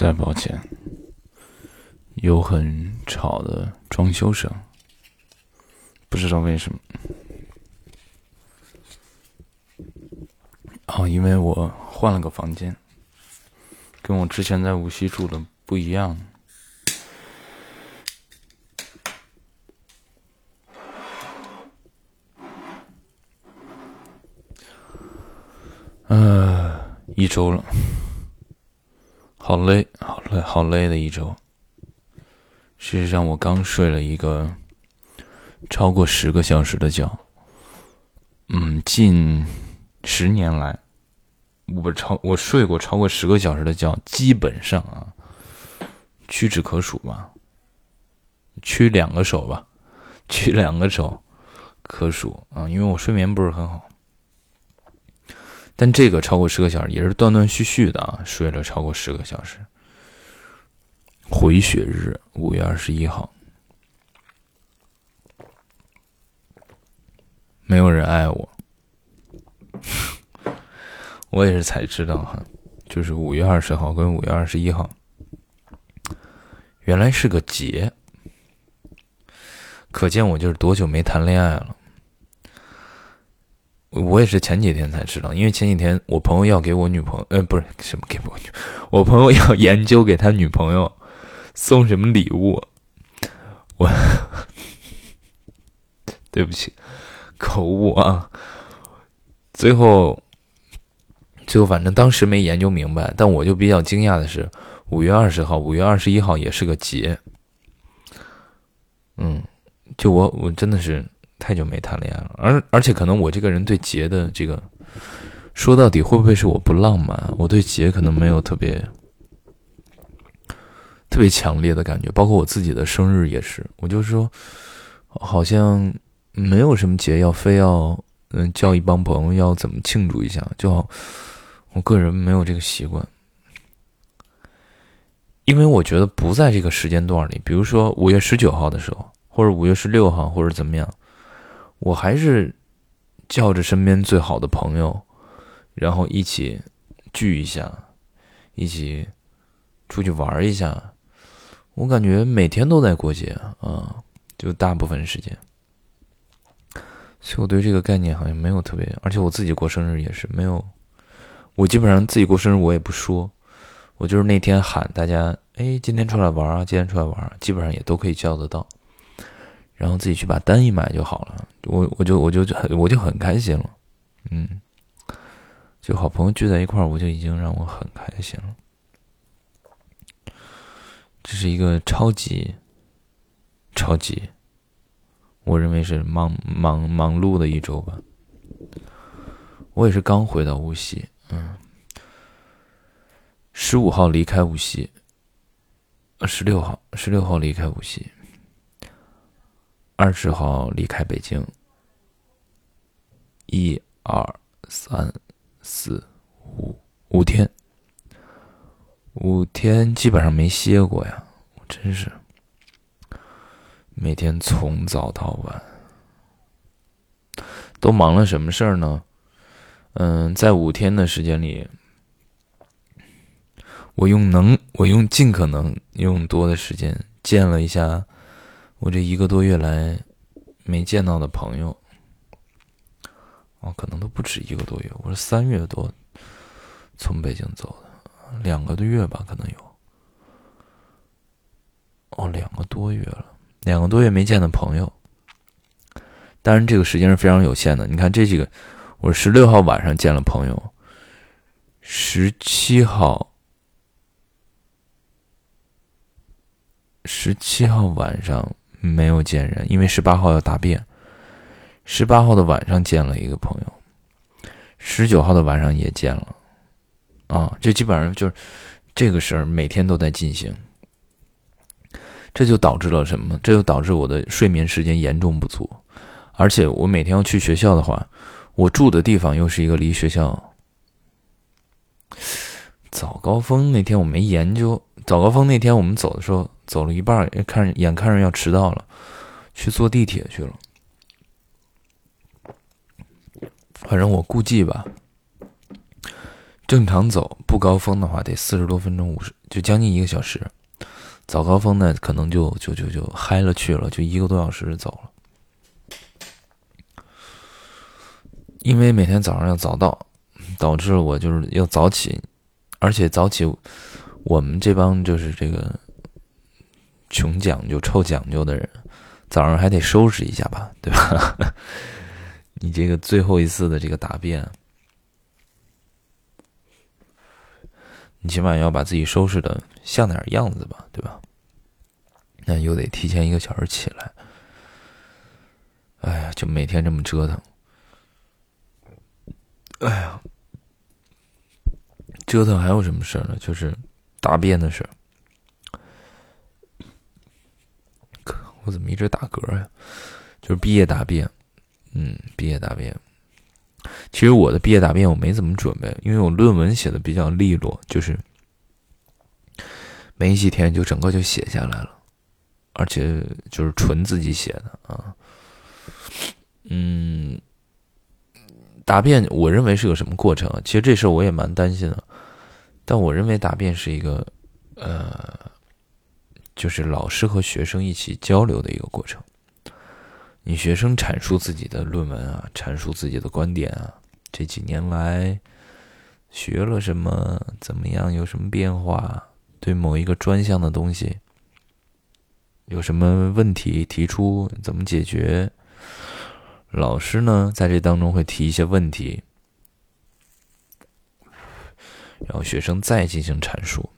实在抱歉，有很吵的装修声，不知道为什么。哦，因为我换了个房间，跟我之前在无锡住的不一样。呃，一周了。好累，好累，好累的一周。事实上，我刚睡了一个超过十个小时的觉。嗯，近十年来，我超我睡过超过十个小时的觉，基本上啊，屈指可数吧，屈两个手吧，屈两个手可数啊，因为我睡眠不是很好。但这个超过十个小时也是断断续续的啊，睡了超过十个小时。回血日五月二十一号，没有人爱我，我也是才知道哈，就是五月二十号跟五月二十一号，原来是个节，可见我就是多久没谈恋爱了。我也是前几天才知道，因为前几天我朋友要给我女朋友，呃，不是什么给我女，我朋友要研究给他女朋友送什么礼物，我对不起，口误啊。最后，最后反正当时没研究明白，但我就比较惊讶的是，五月二十号、五月二十一号也是个节，嗯，就我我真的是。太久没谈恋爱了，而而且可能我这个人对节的这个，说到底会不会是我不浪漫？我对节可能没有特别特别强烈的感觉，包括我自己的生日也是，我就说好像没有什么节要非要嗯叫一帮朋友要怎么庆祝一下，就好我个人没有这个习惯，因为我觉得不在这个时间段里，比如说五月十九号的时候，或者五月十六号，或者怎么样。我还是叫着身边最好的朋友，然后一起聚一下，一起出去玩一下。我感觉每天都在过节啊，就大部分时间。所以我对这个概念好像没有特别，而且我自己过生日也是没有。我基本上自己过生日我也不说，我就是那天喊大家，哎，今天出来玩啊，今天出来玩，基本上也都可以叫得到。然后自己去把单一买就好了，我我就我就很我就很开心了，嗯，就好朋友聚在一块儿，我就已经让我很开心了。这是一个超级超级，我认为是忙忙忙碌的一周吧。我也是刚回到无锡，嗯，十五号离开无锡，十六号十六号离开无锡。二十号离开北京，一二三四五五天，五天基本上没歇过呀，我真是每天从早到晚，都忙了什么事儿呢？嗯，在五天的时间里，我用能，我用尽可能用多的时间见了一下。我这一个多月来没见到的朋友，哦，可能都不止一个多月。我是三月多从北京走的，两个多月吧，可能有。哦，两个多月了，两个多月没见的朋友。当然，这个时间是非常有限的。你看这几个，我十六号晚上见了朋友，十七号。十七号晚上。没有见人，因为十八号要答辩。十八号的晚上见了一个朋友，十九号的晚上也见了。啊，这基本上就是这个事儿，每天都在进行。这就导致了什么？这就导致我的睡眠时间严重不足，而且我每天要去学校的话，我住的地方又是一个离学校 早高峰那天我没研究。早高峰那天我们走的时候。走了一半，看眼看着要迟到了，去坐地铁去了。反正我估计吧，正常走不高峰的话，得四十多分钟，五十就将近一个小时。早高峰呢，可能就就就就嗨了去了，就一个多小时走了。因为每天早上要早到，导致我就是要早起，而且早起，我们这帮就是这个穷讲究、臭讲究的人，早上还得收拾一下吧，对吧？你这个最后一次的这个答辩。你起码要把自己收拾的像点样子吧，对吧？那又得提前一个小时起来。哎呀，就每天这么折腾。哎呀，折腾还有什么事呢？就是答辩的事。我怎么一直打嗝呀？就是毕业答辩，嗯，毕业答辩。其实我的毕业答辩我没怎么准备，因为我论文写的比较利落，就是没几天就整个就写下来了，而且就是纯自己写的啊。嗯，答辩我认为是个什么过程啊？其实这事我也蛮担心的，但我认为答辩是一个呃，就是老师和学生一起交流的一个过程。你学生阐述自己的论文啊，阐述自己的观点啊，这几年来学了什么，怎么样，有什么变化？对某一个专项的东西有什么问题提出，怎么解决？老师呢，在这当中会提一些问题，然后学生再进行阐述。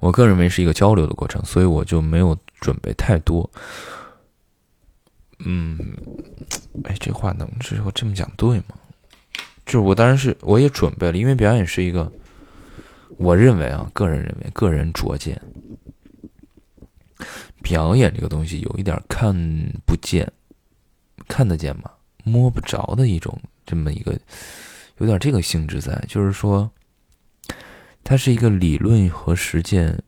我个人认为是一个交流的过程，所以我就没有准备太多。嗯，哎，这话能这我这么讲对吗？就是我当然是我也准备了，因为表演是一个，我认为啊，个人认为，个人拙见，表演这个东西有一点看不见，看得见吗？摸不着的一种这么一个，有点这个性质在，就是说，它是一个理论和实践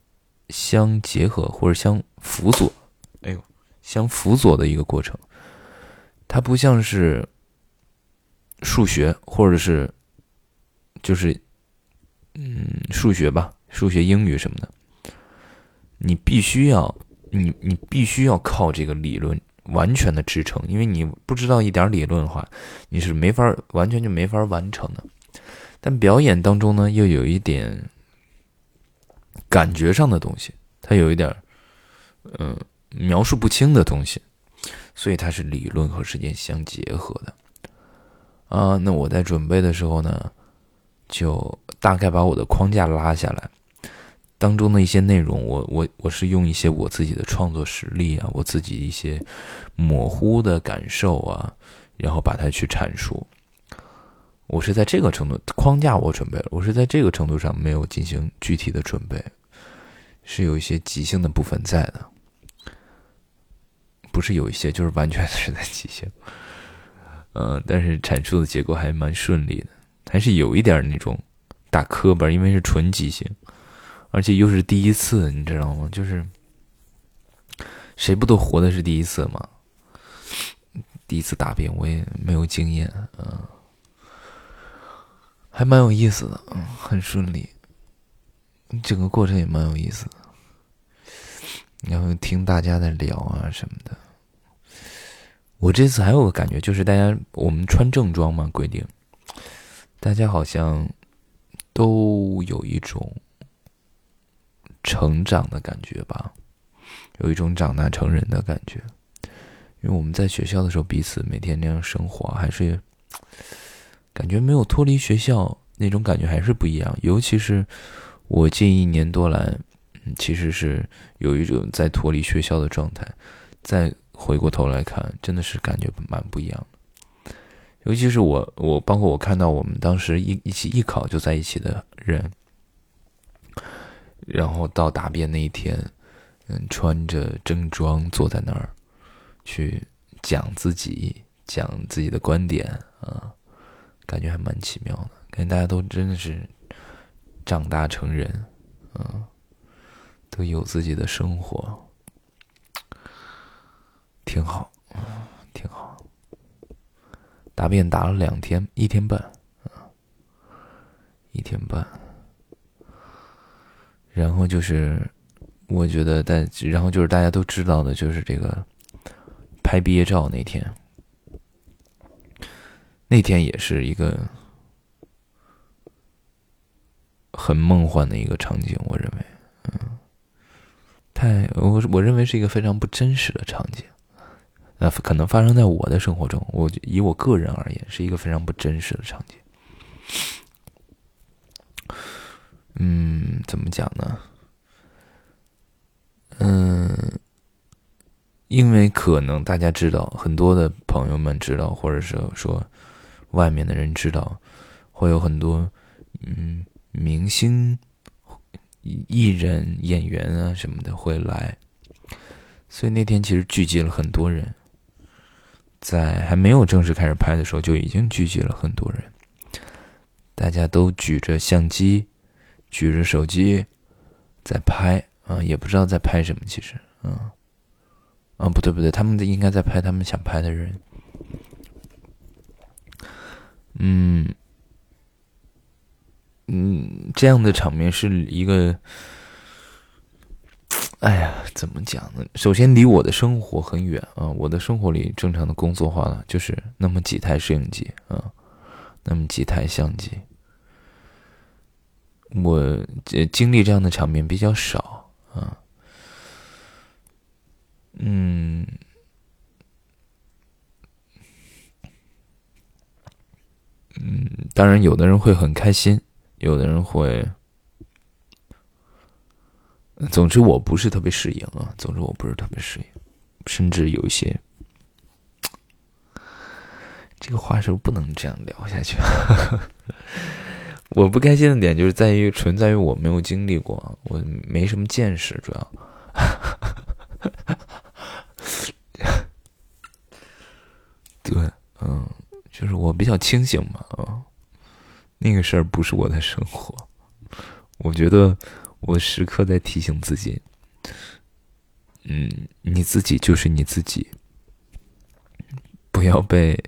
相结合或者相辅佐。哎呦相辅佐的一个过程，它不像是数学，或者是就是嗯数学吧，数学、英语什么的，你必须要你你必须要靠这个理论完全的支撑，因为你不知道一点理论的话，你是没法完全就没法完成的。但表演当中呢，又有一点感觉上的东西，它有一点嗯。描述不清的东西，所以它是理论和实践相结合的啊。那我在准备的时候呢，就大概把我的框架拉下来，当中的一些内容，我我我是用一些我自己的创作实例啊，我自己一些模糊的感受啊，然后把它去阐述。我是在这个程度框架我准备了，我是在这个程度上没有进行具体的准备，是有一些即兴的部分在的。不是有一些，就是完全是在即兴，嗯，但是阐述的结果还蛮顺利的，还是有一点那种打磕巴，因为是纯即兴，而且又是第一次，你知道吗？就是谁不都活的是第一次吗？第一次答辩，我也没有经验，嗯，还蛮有意思的，嗯，很顺利，整个过程也蛮有意思的，然后听大家在聊啊什么的。我这次还有个感觉，就是大家我们穿正装嘛，规定，大家好像都有一种成长的感觉吧，有一种长大成人的感觉。因为我们在学校的时候，彼此每天那样生活，还是感觉没有脱离学校那种感觉还是不一样。尤其是我近一年多来，其实是有一种在脱离学校的状态，再。回过头来看，真的是感觉蛮不一样的。尤其是我，我包括我看到我们当时一一起艺考就在一起的人，然后到答辩那一天，嗯，穿着正装坐在那儿，去讲自己讲自己的观点啊，感觉还蛮奇妙的。感觉大家都真的是长大成人，嗯，都有自己的生活。挺好，挺好。答辩答了两天，一天半，一天半。然后就是，我觉得大，然后就是大家都知道的，就是这个拍毕业照那天，那天也是一个很梦幻的一个场景，我认为，嗯，太我我认为是一个非常不真实的场景，那可能发生在我的生活中，我以我个人而言，是一个非常不真实的场景。嗯，怎么讲呢？嗯，因为可能大家知道，很多的朋友们知道，或者是说外面的人知道，会有很多嗯明星、艺人、演员啊什么的会来，所以那天其实聚集了很多人，在还没有正式开始拍的时候，就已经聚集了很多人，大家都举着相机。举着手机在拍啊，也不知道在拍什么。其实，嗯，啊，不对不对，他们应该在拍他们想拍的人。嗯嗯，这样的场面是一个，哎呀，怎么讲呢？首先离我的生活很远啊，我的生活里正常的工作化了，就是那么几台摄影机啊，那么几台相机。我经历这样的场面比较少啊，嗯，嗯，当然，有的人会很开心，有的人会，总之我不是特别适应啊，总之我不是特别适应，甚至有一些，这个话是不是不能这样聊下去？我不开心的点就是在于存在于我没有经历过，我没什么见识，主要。对，嗯，就是我比较清醒嘛，啊，那个事儿不是我的生活。我觉得我时刻在提醒自己，嗯，你自己就是你自己，不要被。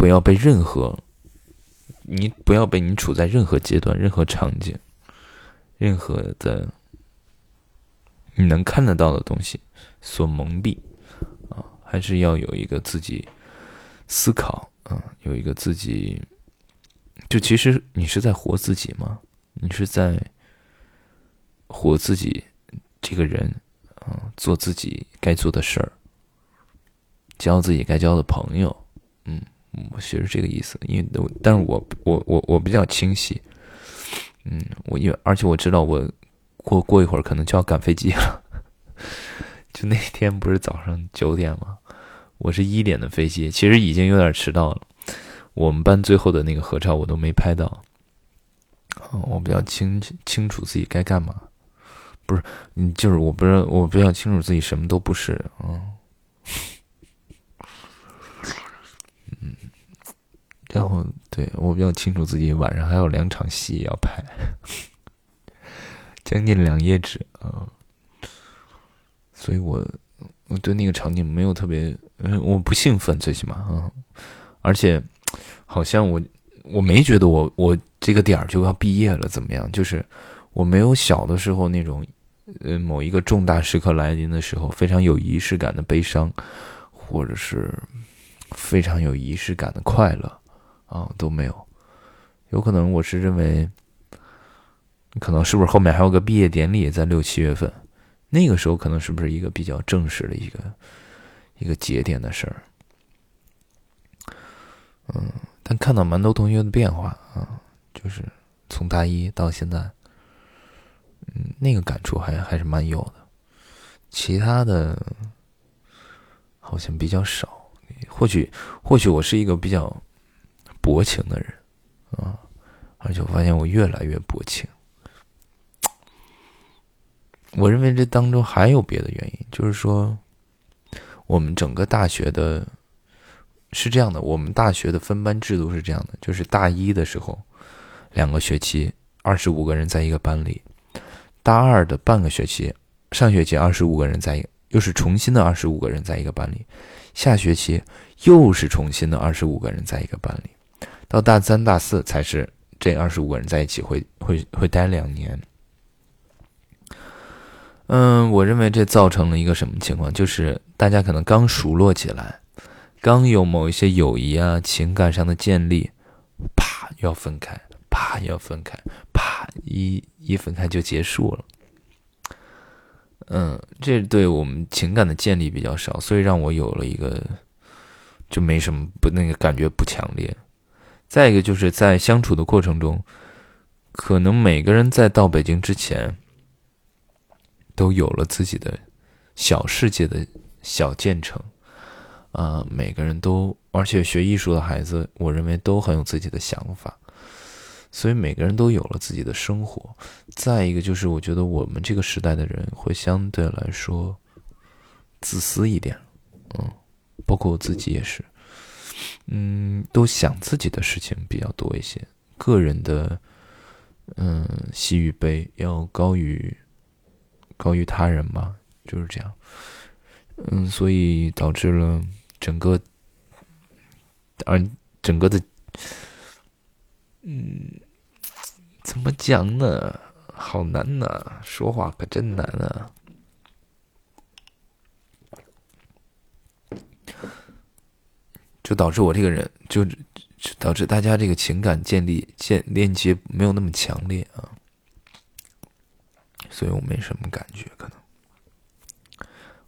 不要被任何，你不要被你处在任何阶段、任何场景、任何的你能看得到的东西所蒙蔽啊！还是要有一个自己思考啊，有一个自己，就其实你是在活自己吗？你是在活自己这个人啊，做自己该做的事儿，交自己该交的朋友，嗯。我其实这个意思，因为，但是我我我我比较清晰，嗯，我因为而且我知道我过过一会儿可能就要赶飞机了，就那天不是早上九点吗？我是一点的飞机，其实已经有点迟到了。我们班最后的那个合照我都没拍到，我比较清清楚自己该干嘛，不是，就是我不知道，我比较清楚自己什么都不是，嗯。然后，对我比较清楚自己晚上还有两场戏要拍，将近两页纸啊，所以我我对那个场景没有特别，嗯我不兴奋，最起码啊，而且好像我我没觉得我我这个点儿就要毕业了怎么样？就是我没有小的时候那种呃某一个重大时刻来临的时候非常有仪式感的悲伤，或者是非常有仪式感的快乐。啊，都没有，有可能我是认为，可能是不是后面还有个毕业典礼在六七月份，那个时候可能是不是一个比较正式的一个一个节点的事儿？嗯，但看到蛮多同学的变化啊，就是从大一到现在，嗯，那个感触还还是蛮有的，其他的好像比较少，或许或许我是一个比较。薄情的人，啊，而且我发现我越来越薄情。我认为这当中还有别的原因，就是说，我们整个大学的，是这样的，我们大学的分班制度是这样的，就是大一的时候，两个学期二十五个人在一个班里，大二的半个学期，上学期二十五个人在一，又是重新的二十五个人在一个班里，下学期又是重新的二十五个人在一个班里。到大三、大四才是这二十五个人在一起会会会待两年。嗯，我认为这造成了一个什么情况？就是大家可能刚熟络起来，刚有某一些友谊啊、情感上的建立，啪要分开，啪要分开，啪一一分开就结束了。嗯，这对我们情感的建立比较少，所以让我有了一个就没什么不那个感觉不强烈。再一个就是在相处的过程中，可能每个人在到北京之前。都有了自己的小世界的小建成，啊，每个人都，而且学艺术的孩子，我认为都很有自己的想法，所以每个人都有了自己的生活。再一个就是，我觉得我们这个时代的人会相对来说自私一点，嗯，包括我自己也是，嗯，都想自己的事情比较多一些，个人的，嗯，喜与悲要高于。高于他人嘛，就是这样，嗯，所以导致了整个，而整个的，嗯，怎么讲呢？好难呐，说话可真难啊！就导致我这个人，就导致大家这个情感建立、建链接没有那么强烈啊。所以我没什么感觉，可能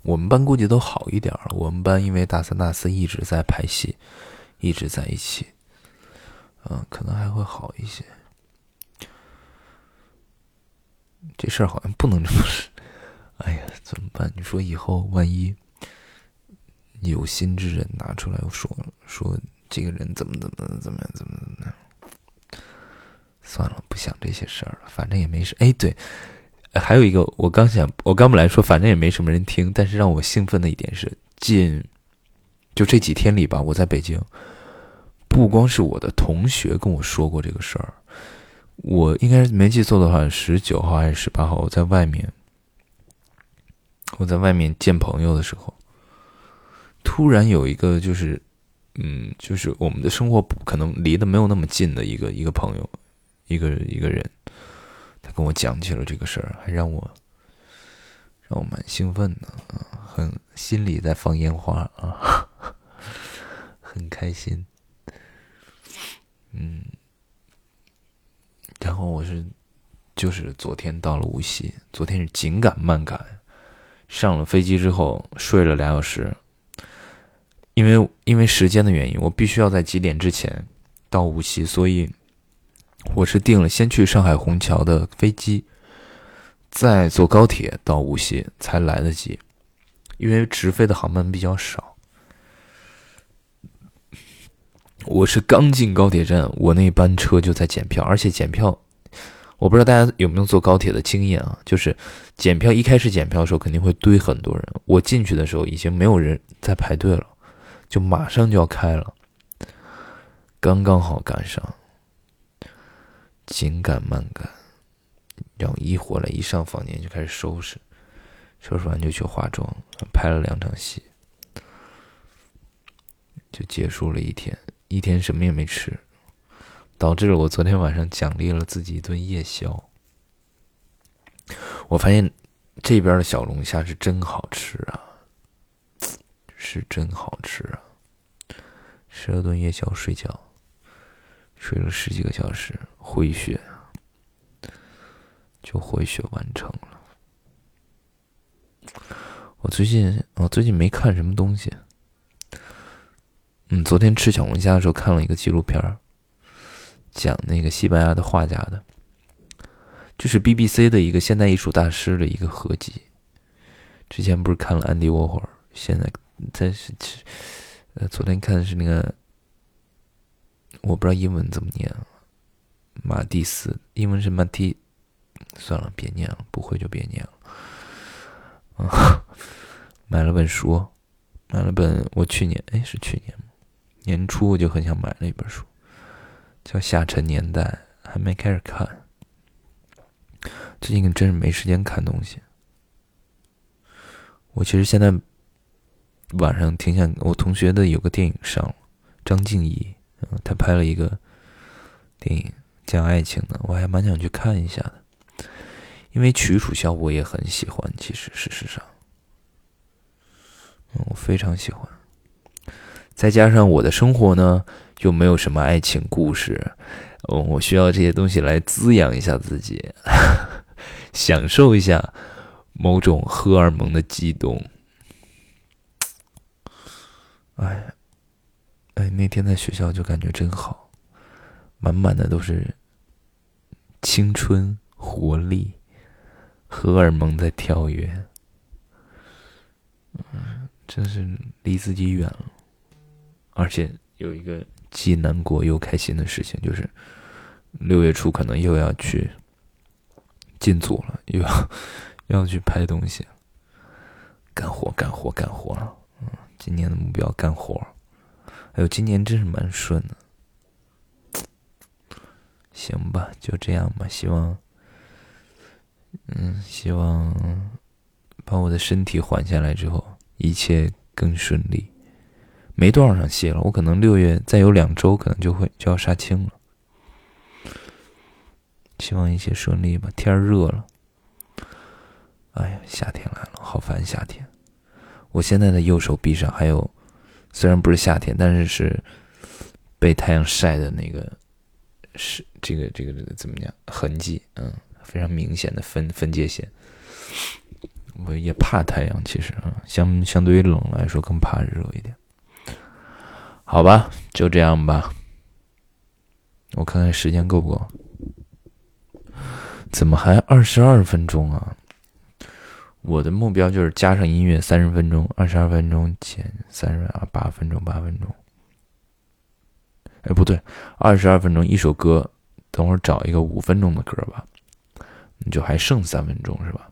我们班估计都好一点了。我们班因为大三、大四一直在拍戏，一直在一起，嗯，可能还会好一些。这事儿好像不能这么。哎呀，怎么办？你说以后万一有心之人拿出来说说这个人怎么怎么怎么样怎么怎么样？算了，不想这些事儿了，反正也没事。哎，对。还有一个，我刚想，我刚本来说，反正也没什么人听，但是让我兴奋的一点是，近就这几天里吧，我在北京，不光是我的同学跟我说过这个事儿，我应该没记错的话，十九号还是十八号，我在外面，我在外面见朋友的时候，突然有一个就是，嗯，就是我们的生活可能离得没有那么近的一个一个朋友，一个一个人。他跟我讲起了这个事儿，还让我让我蛮兴奋的啊，很心里在放烟花啊，很开心。嗯，然后我是就是昨天到了无锡，昨天是紧赶慢赶，上了飞机之后睡了俩小时，因为因为时间的原因，我必须要在几点之前到无锡，所以。我是订了先去上海虹桥的飞机，再坐高铁到无锡才来得及，因为直飞的航班比较少。我是刚进高铁站，我那班车就在检票，而且检票，我不知道大家有没有坐高铁的经验啊？就是检票一开始检票的时候肯定会堆很多人，我进去的时候已经没有人在排队了，就马上就要开了，刚刚好赶上。紧赶慢赶，然后一回来一上房间就开始收拾，收拾完就去化妆，拍了两场戏，就结束了一天。一天什么也没吃，导致了我昨天晚上奖励了自己一顿夜宵。我发现这边的小龙虾是真好吃啊，是真好吃啊！吃了顿夜宵，睡觉。睡了十几个小时，回血，就回血完成了。我最近，我最近没看什么东西。嗯，昨天吃小龙虾的时候看了一个纪录片讲那个西班牙的画家的，就是 BBC 的一个现代艺术大师的一个合集。之前不是看了安迪沃霍尔，现在在是，呃，昨天看的是那个。我不知道英文怎么念，马蒂斯，英文是马蒂，算了，别念了，不会就别念了。啊，买了本书，买了本我去年，哎，是去年年初我就很想买了一本书，叫《下沉年代》，还没开始看。最近真是没时间看东西。我其实现在晚上挺想，我同学的有个电影上，张静怡。他拍了一个电影讲爱情的，我还蛮想去看一下的，因为曲楚萧我也很喜欢。其实事实上，嗯，我非常喜欢。再加上我的生活呢，又没有什么爱情故事，嗯，我需要这些东西来滋养一下自己，享受一下某种荷尔蒙的激动。哎，哎，那天在学校就感觉真好，满满的都是青春活力，荷尔蒙在跳跃，嗯，真是离自己远了。而且有一个既难过又开心的事情，就是六月初可能又要去进组了，又要又要去拍东西，干活干活干活了。今年的目标干活，哎呦，今年真是蛮顺的。行吧，就这样吧。希望，嗯，希望把我的身体缓下来之后，一切更顺利。没多少场戏了，我可能六月再有两周，可能就会就要杀青了。希望一切顺利吧。天热了，哎呀，夏天来了，好烦夏天。我现在的右手臂上还有，虽然不是夏天，但是是被太阳晒的那个，是这个这个这个怎么讲痕迹？嗯，非常明显的分分界线。我也怕太阳，其实啊，相相对于冷来说，更怕热一点。好吧，就这样吧。我看看时间够不够？怎么还二十二分钟啊？我的目标就是加上音乐三十分钟，二十二分钟减三十啊，八分钟，八分钟。哎，不对，二十二分钟一首歌，等会儿找一个五分钟的歌吧，你就还剩三分钟是吧？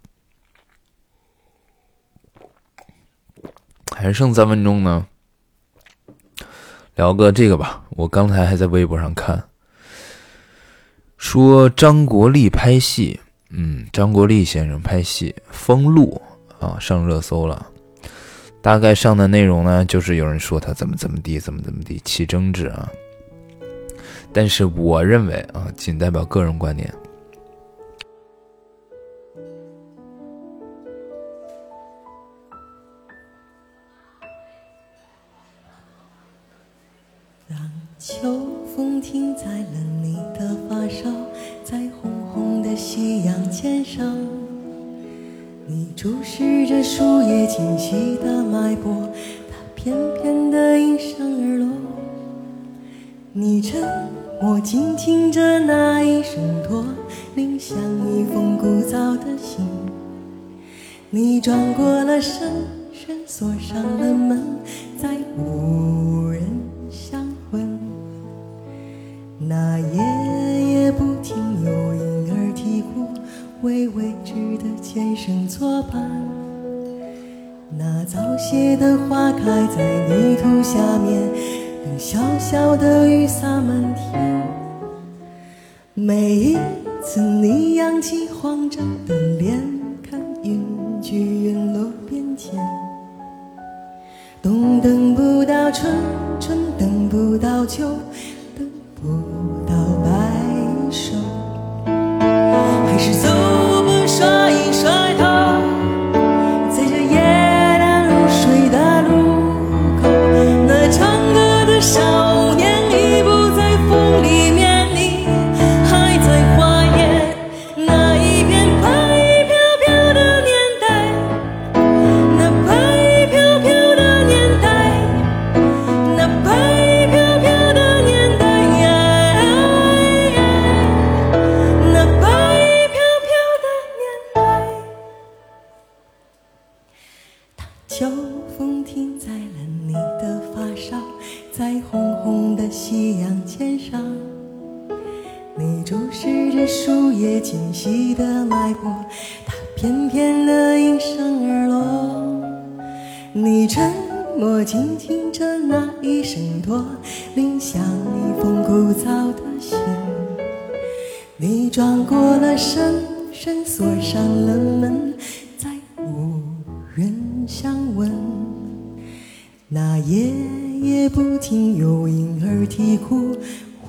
还剩三分钟呢。聊个这个吧，我刚才还在微博上看，说张国立拍戏，嗯，张国立先生拍戏《封路》啊，上热搜了。大概上的内容呢，就是有人说他怎么怎么地，怎么怎么地，起争执啊。但是我认为啊，仅代表个人观点。前生作伴。那早谢的花开在泥土下面，等小小的雨洒满天。每一次你扬起慌张的脸，看云聚云落变迁。冬等不到春，春等不到秋。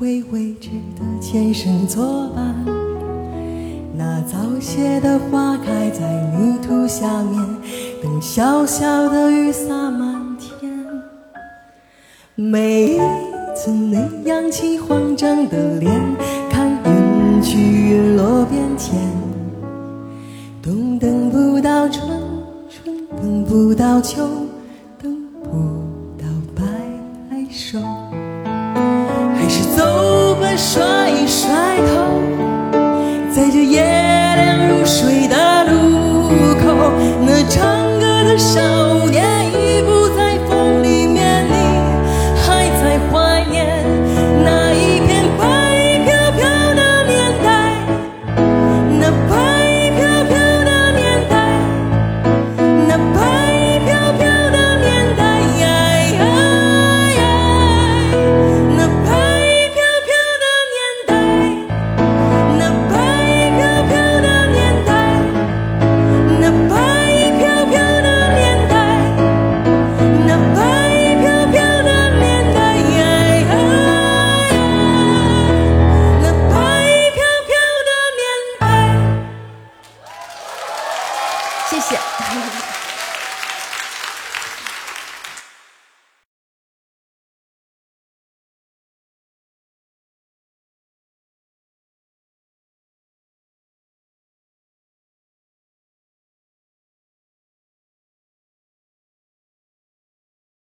会未知的前生作伴。那早谢的花开在泥土下面，等小小的雨洒满天。每一次你扬起慌张的脸，看云去云落变迁。冬等不到春，春等不到秋，等不到白白首。甩一甩头，在这夜凉如水的路口，那唱歌的少年